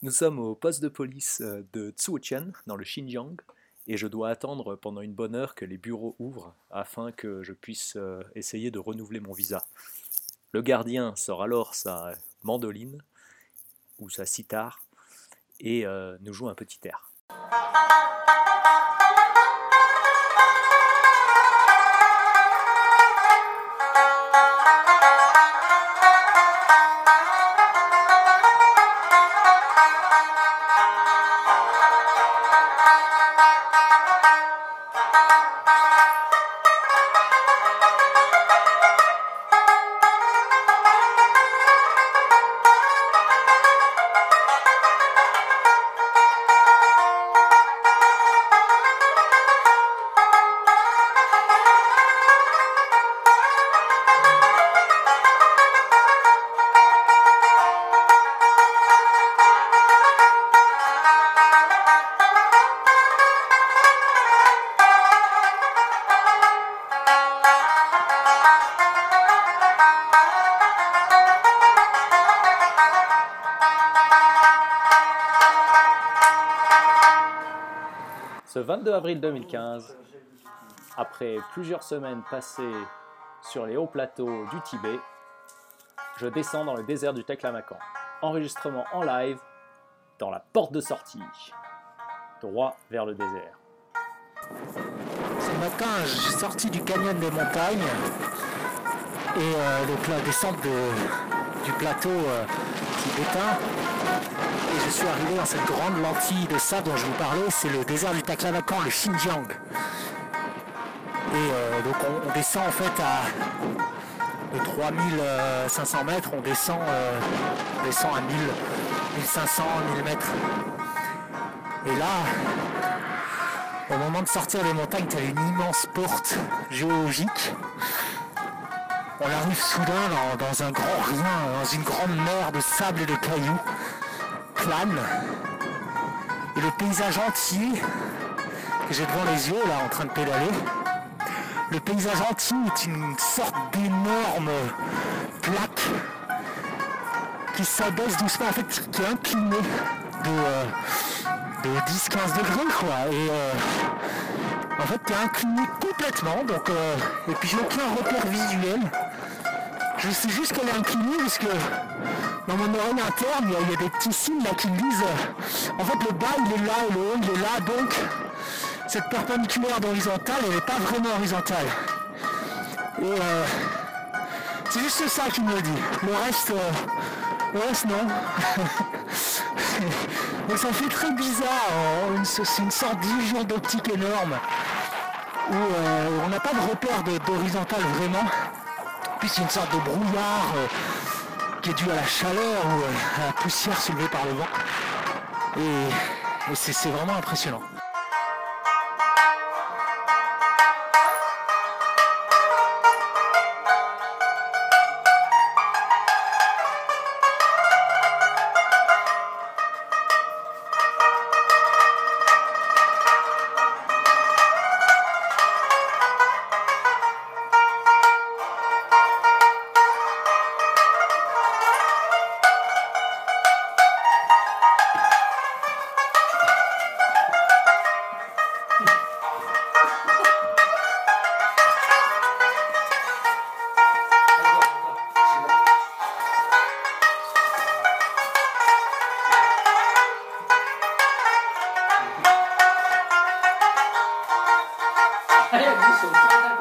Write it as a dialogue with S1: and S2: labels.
S1: Nous sommes au poste de police euh, de Tsuotian, dans le Xinjiang, et je dois attendre pendant une bonne heure que les bureaux ouvrent afin que je puisse euh, essayer de renouveler mon visa. Le gardien sort alors sa mandoline ou sa sitar et euh, nous joue un petit air. Ce 22 avril 2015, après plusieurs semaines passées sur les hauts plateaux du Tibet, je descends dans le désert du Taklamakan. Enregistrement en live dans la porte de sortie, droit vers le désert.
S2: Ce matin, je suis sorti du canyon des montagnes et euh, la descente de- du plateau euh, tibétain. Je suis arrivé dans cette grande lentille de sable dont je vous parlais, c'est le désert du Taklamakan, le Xinjiang. Et euh, donc on, descend en fait à de 3500 mètres, on descend, euh, descend à 1000, 1500, 1000 mètres. Et là, au moment de sortir des montagnes, tu as une immense porte géologique. On arrive soudain dans, dans un grand rien, dans une grande mer de sable et de cailloux, Et le paysage entier que j'ai devant les yeux, là, en train de pédaler, le paysage entier est une sorte d'énorme plaque qui s'abaisse doucement, en fait, qui est inclinée de, euh, de 10-15 degrés quoi. Et euh, en fait t'es incliné complètement. Donc euh, et puis j'ai aucun repère visuel je sais juste qu'elle est inclinée parce que dans mon oreille interne il y, a- des petits signes là qui me disent en fait le bas il est là et le haut il est là donc cette perpendiculaire d'horizontale elle n'est pas vraiment horizontale et euh, c'est juste ça qui me le dit le reste euh, le reste non Donc ça fait très bizarre, hein. C'est une sorte d'illusion d'optique énorme où euh, on n'a pas de repère d'horizontale vraiment. Puis c'est une sorte de brouillard euh, qui est dû à la chaleur ou à la poussière soulevée par le vent. Et, c'est vraiment impressionnant.
S3: Allez, dis, sur le temps,